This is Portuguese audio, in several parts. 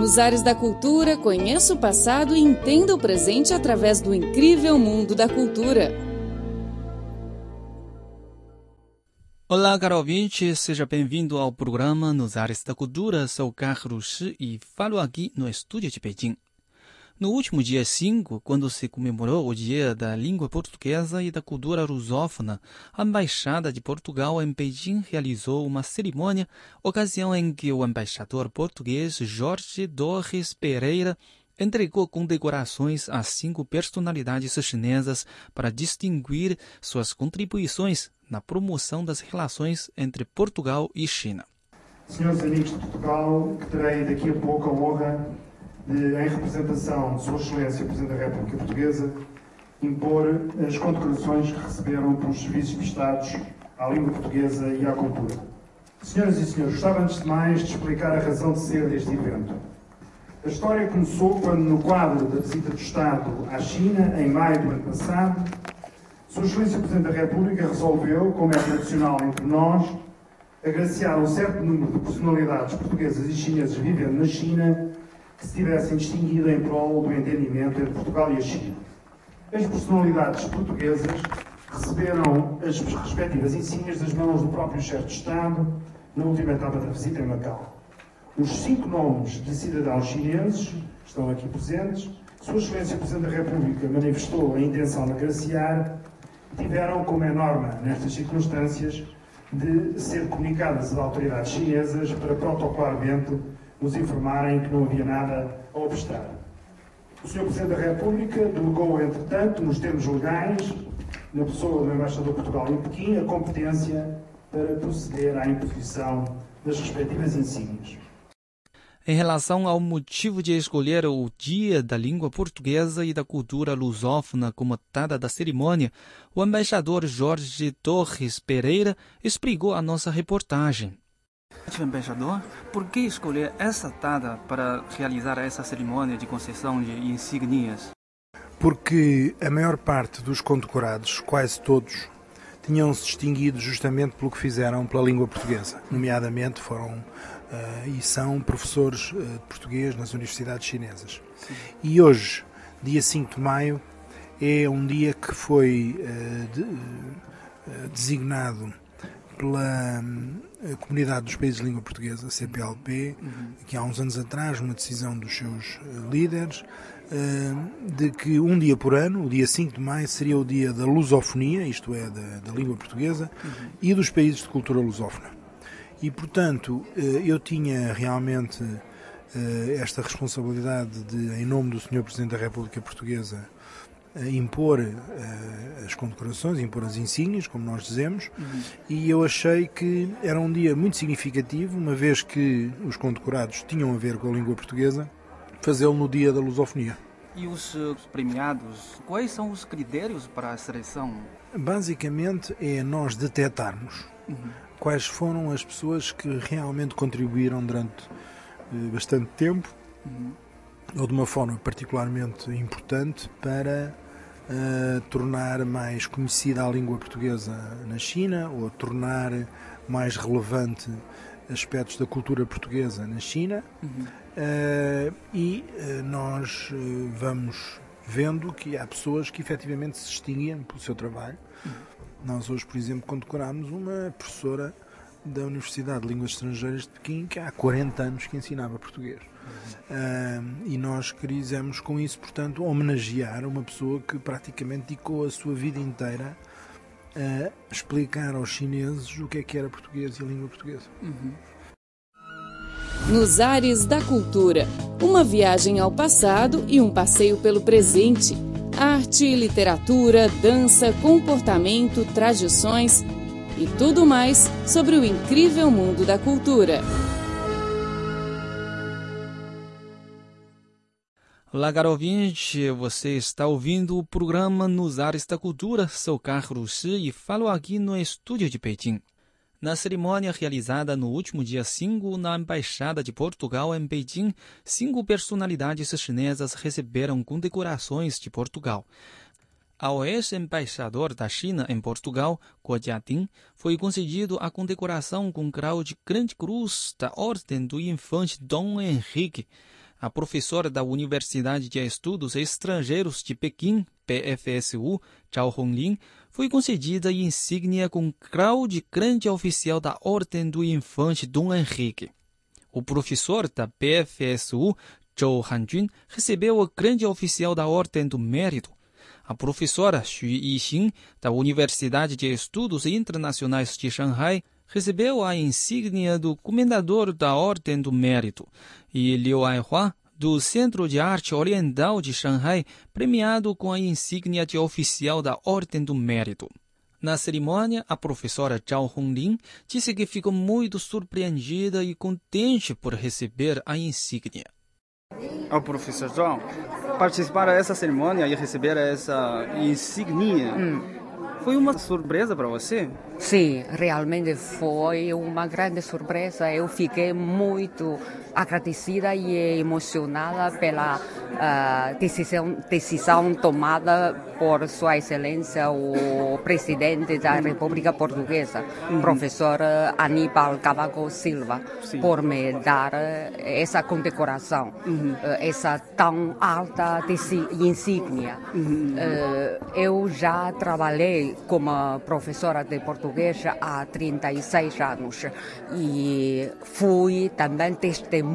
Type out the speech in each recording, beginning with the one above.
Nos ares da cultura, conheça o passado e entenda o presente através do incrível mundo da cultura. Olá, caro ouvinte, seja bem-vindo ao programa Nos Ares da Cultura. Sou Carlos e falo aqui no estúdio de Pequim. No último dia 5, quando se comemorou o Dia da Língua Portuguesa e da Cultura Lusófona, a Embaixada de Portugal em Beijing realizou uma cerimônia, ocasião em que o embaixador português Jorge Torres Pereira entregou condecorações a cinco personalidades chinesas para distinguir suas contribuições na promoção das relações entre Portugal e China. Senhores amigos de Portugal, que terei daqui a pouco a honra de, em representação de Sua Excelência Presidente da República Portuguesa, impor as condecorações que receberam pelos serviços prestados à língua portuguesa e à cultura. Senhoras e senhores, gostava antes de mais de explicar a razão de ser deste evento. A história começou quando, no quadro da visita do Estado à China, em maio do ano passado, Sua Excelência Presidente da República resolveu, como é tradicional entre nós, agraciar um certo número de personalidades portuguesas e chinesas vivendo na China que se tivessem distinguido em prol do entendimento entre Portugal e a China. As personalidades portuguesas receberam as respectivas insígnias das mãos do próprio chefe de Estado na última etapa da visita em Macau. Os cinco nomes de cidadãos chineses estão aqui presentes. Sua Excelência Presidente da República manifestou a intenção de agraciar tiveram, como é norma nestas circunstâncias, de ser comunicadas às autoridades chinesas para protocolarmente nos informarem que não havia nada a obstar. O Sr. Presidente da República delegou, entretanto, nos termos legais, na pessoa do Embaixador Portugal em Pequim, a competência para proceder à imposição das respectivas insígnias. Em relação ao motivo de escolher o Dia da Língua Portuguesa e da Cultura Lusófona como data da cerimônia, o embaixador Jorge Torres Pereira explicou a nossa reportagem. Embaixador, por que escolher essa data para realizar essa cerimônia de concessão de insígnias? Porque a maior parte dos condecorados, quase todos, tinham-se distinguido justamente pelo que fizeram pela língua portuguesa. Nomeadamente foram uh, e são professores uh, de português nas universidades chinesas. Sim. E hoje, dia 5 de maio, é um dia que foi uh, de, designado pela hum, Comunidade dos Países de Língua Portuguesa, CPLP, uhum. que há uns anos atrás, uma decisão dos seus líderes, de que um dia por ano, o dia 5 de maio, seria o dia da lusofonia, isto é, da, da língua portuguesa, uhum. e dos países de cultura lusófona. E, portanto, eh, eu tinha realmente eh, esta responsabilidade de, em nome do Sr. Presidente da República Portuguesa, eh, impor as condecorações, impor as insígnias, como nós dizemos, uhum. e eu achei que era um dia muito significativo, uma vez que os condecorados tinham a ver com a língua portuguesa, fazê-lo no dia da lusofonia. E os premiados, quais são os critérios para a seleção? Basicamente é nós detectarmos uhum. quais foram as pessoas que realmente contribuíram durante eh, bastante tempo uhum. Ou de uma forma particularmente importante para uh, tornar mais conhecida a língua portuguesa na China ou tornar mais relevante aspectos da cultura portuguesa na China uhum. uh, e uh, nós vamos vendo que há pessoas que efetivamente se distinguem pelo seu trabalho. Uhum. Nós hoje, por exemplo, condecorámos uma professora da Universidade de Línguas Estrangeiras de Pequim que há 40 anos que ensinava português. Uhum. e nós quisemos com isso, portanto, homenagear uma pessoa que praticamente dedicou a sua vida inteira a explicar aos chineses o que é que era português e a língua portuguesa. Uhum. Nos ares da cultura, uma viagem ao passado e um passeio pelo presente. Arte, literatura, dança, comportamento, tradições e tudo mais sobre o incrível mundo da cultura. Olá, ouvinte, você está ouvindo o programa Nos Ares da Cultura. Sou Carlos Shi e falo aqui no estúdio de Pequim. Na cerimônia realizada no último dia 5 na Embaixada de Portugal em Beijing, cinco personalidades chinesas receberam condecorações de Portugal. Ao ex-embaixador da China em Portugal, Guo Jiading, foi concedido a condecoração com grau de Grande Cruz da Ordem do Infante Dom Henrique a professora da Universidade de Estudos Estrangeiros de Pequim, PFSU, Zhao Honglin, foi concedida a insígnia com grau de grande oficial da Ordem do Infante Dom Henrique. O professor da PFSU, Zhou Hanjun, recebeu a grande oficial da Ordem do Mérito. A professora Xu Yixin, da Universidade de Estudos Internacionais de Shanghai, recebeu a insígnia do Comendador da Ordem do Mérito. E Liu Aihua, do Centro de Arte Oriental de Shanghai, premiado com a insígnia de oficial da Ordem do Mérito. Na cerimônia, a professora Zhao Honglin disse que ficou muito surpreendida e contente por receber a insígnia. O professor Zhao, participar dessa cerimônia e receber essa insígnia hum. foi uma surpresa para você? Sim, realmente foi uma grande surpresa. Eu fiquei muito agradecida e emocionada pela uh, decisão, decisão tomada por Sua Excelência o Presidente da República Portuguesa, uhum. professor Aníbal Cavaco Silva, Sim. por me dar essa condecoração, uhum. uh, essa tão alta insígnia. Uhum. Uh, eu já trabalhei como professora de português há 36 anos e fui também testemunha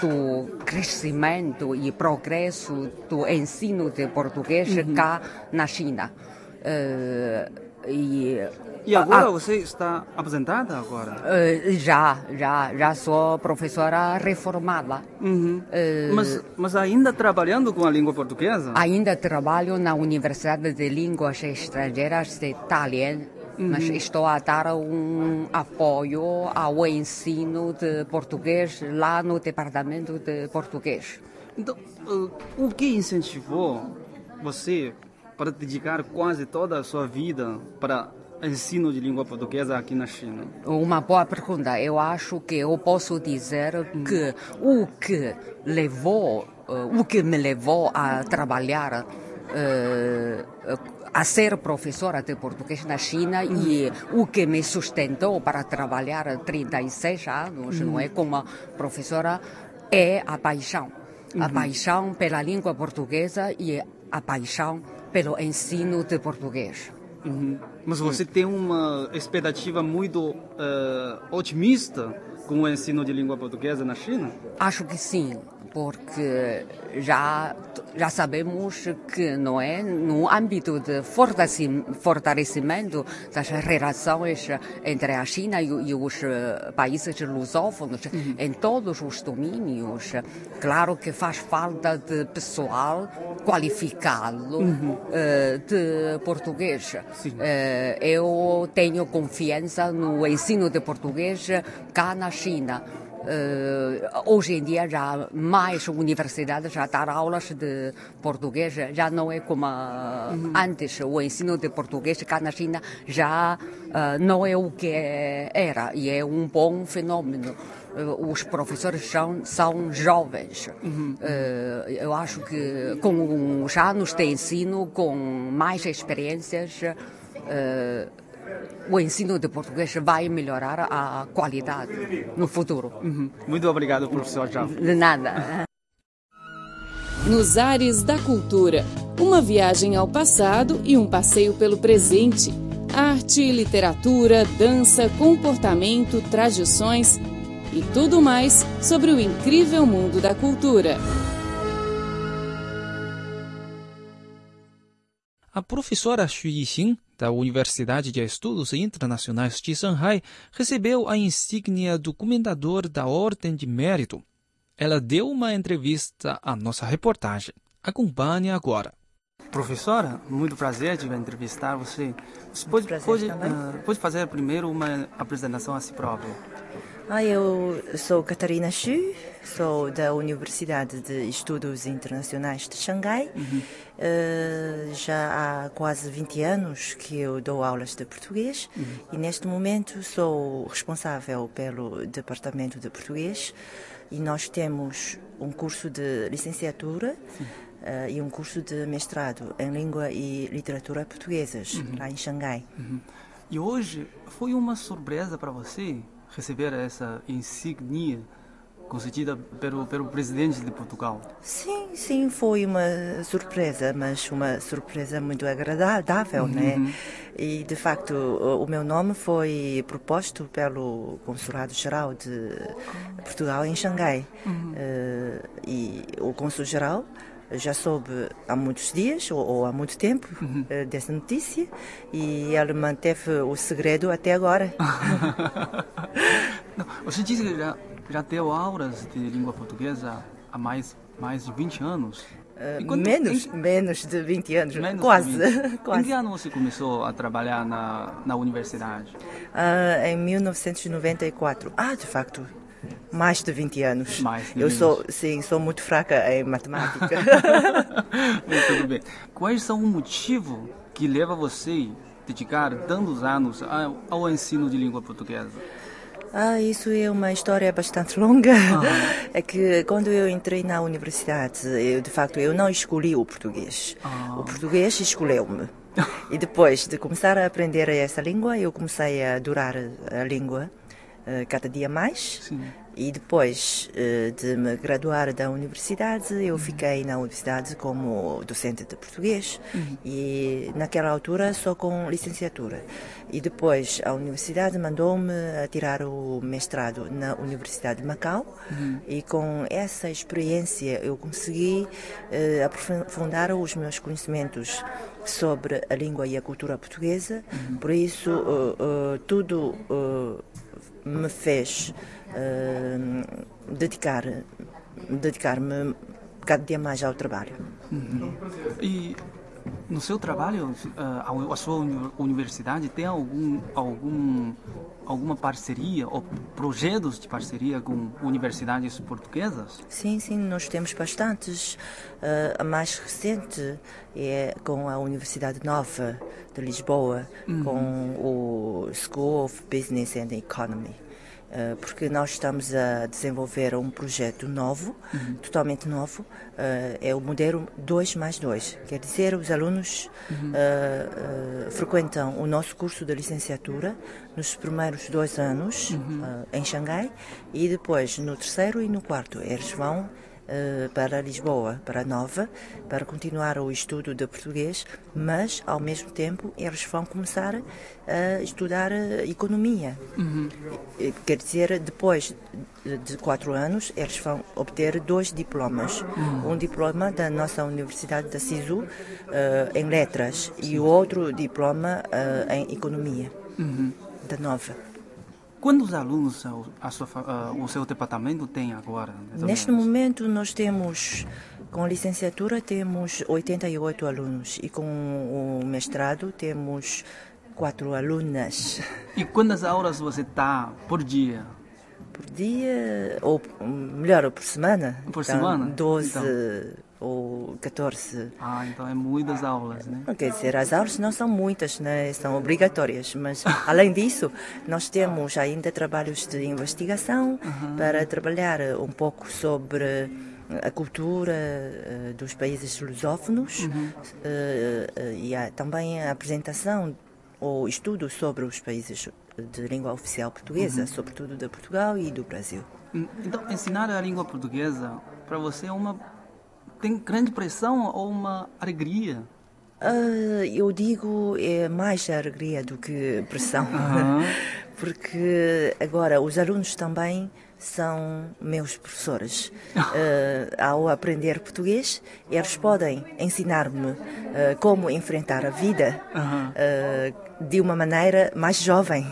do crescimento e progresso do ensino de português uhum. cá na China. Uh, e, e agora a, você está aposentada agora? Uh, já, já, já sou professora reformada. Uhum. Uh, mas, mas ainda trabalhando com a língua portuguesa? Ainda trabalho na Universidade de Línguas Estrangeiras de Tallinn. Mas estou a dar um apoio ao ensino de português lá no departamento de português. Então, uh, o que incentivou você para dedicar quase toda a sua vida para ensino de língua portuguesa aqui na China? Uma boa pergunta. Eu acho que eu posso dizer hum. que o que levou, uh, o que me levou a trabalhar a ser professora de português na China uhum. e o que me sustentou para trabalhar 36 anos, uhum. não é, como professora, é a paixão. Uhum. A paixão pela língua portuguesa e a paixão pelo ensino de português. Uhum. Mas você tem uma expectativa muito uh, otimista com o ensino de língua portuguesa na China? Acho que sim porque já já sabemos que não é no âmbito de fortalecimento das relações entre a China e, os eh, países lusófonos uhum. em todos os domínios. Claro que faz falta de pessoal qualificado uhum. uh, de português. Uh, eu tenho confiança no ensino de português cá na China. Uh, hoje em dia já mais universidades já dar aulas de português, já não é como uhum. antes. O ensino de português cá na China já uh, não é o que era e é um bom fenômeno. Uh, os professores são, são jovens. Uhum. eu acho que com os anos de ensino, com mais experiências, o ensino de português vai melhorar a qualidade no futuro. Uhum. Muito obrigado, professor Java. De nada. Nos ares da cultura, uma viagem ao passado e um passeio pelo presente. Arte, literatura, dança, comportamento, tradições e tudo mais sobre o incrível mundo da cultura. A professora Xu Yixin da Universidade de Estudos Internacionais de Shanghai, recebeu a insígnia do Comendador da Ordem de Mérito. Ela deu uma entrevista à nossa reportagem. Acompanhe agora. Professora, muito prazer de entrevistar você. Você pode, pode, uh, pode fazer primeiro uma apresentação a si própria? Ah, eu sou Catarina Xu, sou da Universidade de Estudos Internacionais de Xangai. Uhum. Uh, já há quase 20 anos que eu dou aulas de português uhum. e neste momento sou responsável pelo Departamento de Português e nós temos um curso de licenciatura uh, e um curso de mestrado em Língua e Literatura Portuguesas, uhum. lá em Xangai. Uhum. E hoje foi uma surpresa para você receber essa insígnia concedida pelo, pelo presidente de Portugal. Sim, sim, foi uma surpresa, mas uma surpresa muito agradável, né? E de facto, o meu nome foi proposto pelo Consulado-Geral de Portugal em Xangai. Eh, e o Consul-Geral já soube há muitos dias ou, ou há muito tempo eh, dessa notícia e ele manteve o segredo até agora. Não, você disse que já, já deu aulas de língua portuguesa há mais, mais de 20 anos. Eh, quando- menos, em- menos de 20 anos, menos quase, de 20. Em quase. que ano você começou a trabalhar na, na universidade? Ah, em 1994. Ah, de facto, mais de 20 anos. Mais de Eu 20. sou, sim, sou muito fraca em matemática. Tudo bem. Quais são o motivo que leva você a dedicar tantos anos ao, ensino de língua portuguesa? ah, isso é uma história bastante longa. É que quando eu entrei na universidade, eu, de facto, eu não escolhi o português. O português escolheu-me. E depois de começar a aprender essa língua, eu comecei a adorar a língua cada dia mais. Sim. E depois eh, de me graduar da universidade, eu fiquei na universidade como docente de português e naquela altura só com licenciatura. E depois a universidade mandou-me a tirar o mestrado na Universidade de Macau e com essa experiência eu consegui eh, aprofundar os meus conhecimentos sobre a língua e a cultura portuguesa. Por isso, eh, eh, tudo eh, me fez eh, dedicar dedicar-me cada dia mais ao trabalho. E no seu trabalho, ah, a a sua uni- universidade tem algum, algum, alguma parceria ou projetos de parceria com universidades portuguesas? Sim, sim, nós temos bastantes. Eh, a mais recente é com a Universidade Nova de Lisboa, com o School of Business and Economy. Eh, porque nós estamos a desenvolver um projeto novo, totalmente novo, eh, é o modelo 2 mais 2. Quer dizer, os alunos eh, eh, frequentam o nosso curso de licenciatura nos primeiros dois anos eh, em Xangai e depois no terceiro e no quarto. Eles vão para Lisboa, para Nova, para continuar o estudo de português, mas ao mesmo tempo eles vão começar a estudar eh, economia. Eh, Quer dizer, depois de- quatro anos, eles vão obter dois diplomas. Um diploma da nossa Universidade da SISU eh, em letras e o outro diploma eh, em economia da Nova. Quantos alunos a, a sua, ah, o seu departamento tem agora? Neste momento nós temos, com licenciatura, temos 88 alunos e com o mestrado temos quatro alunas E quantas aulas você dá por dia? por dia, ou melhor, por semana. Por Então, semana? 12 Então. Ou 14. Ah, então é muitas aulas, né? Quer dizer, as aulas não são muitas, né? são obrigatórias, mas além disso, nós temos ainda trabalhos de investigação para trabalhar eh, um pouco sobre a cultura eh, dos países lusófonos eh, eh, e há também a apresentação ou estudo sobre os países de língua oficial portuguesa, sobretudo de Portugal e do Brasil. Hum, Então, ensinar a língua portuguesa para você é uma tem grande pressão ou uma alegria? Ah, eu digo é mais alegria do que pressão, porque agora os alunos também são meus professores. Ah, ao aprender português, eles podem ensinar-me ah, como enfrentar a vida ah, de uma maneira mais jovem.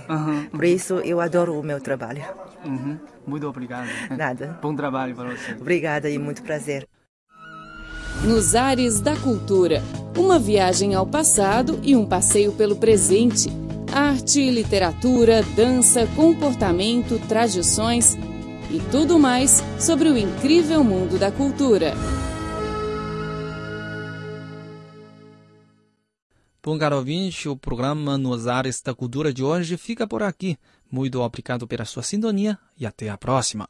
Por isso eu adoro o meu trabalho. Uhum. Muito obrigado. Nada. Bom trabalho para você. Obrigada e muito prazer. Nos Ares da Cultura. Uma viagem ao passado e um passeio pelo presente. Arte, literatura, dança, comportamento, tradições e tudo mais sobre o incrível mundo da cultura. Bom, caro ouvinte, o programa Nos Ares da Cultura de hoje fica por aqui. Muito obrigado pela sua sintonia e até a próxima.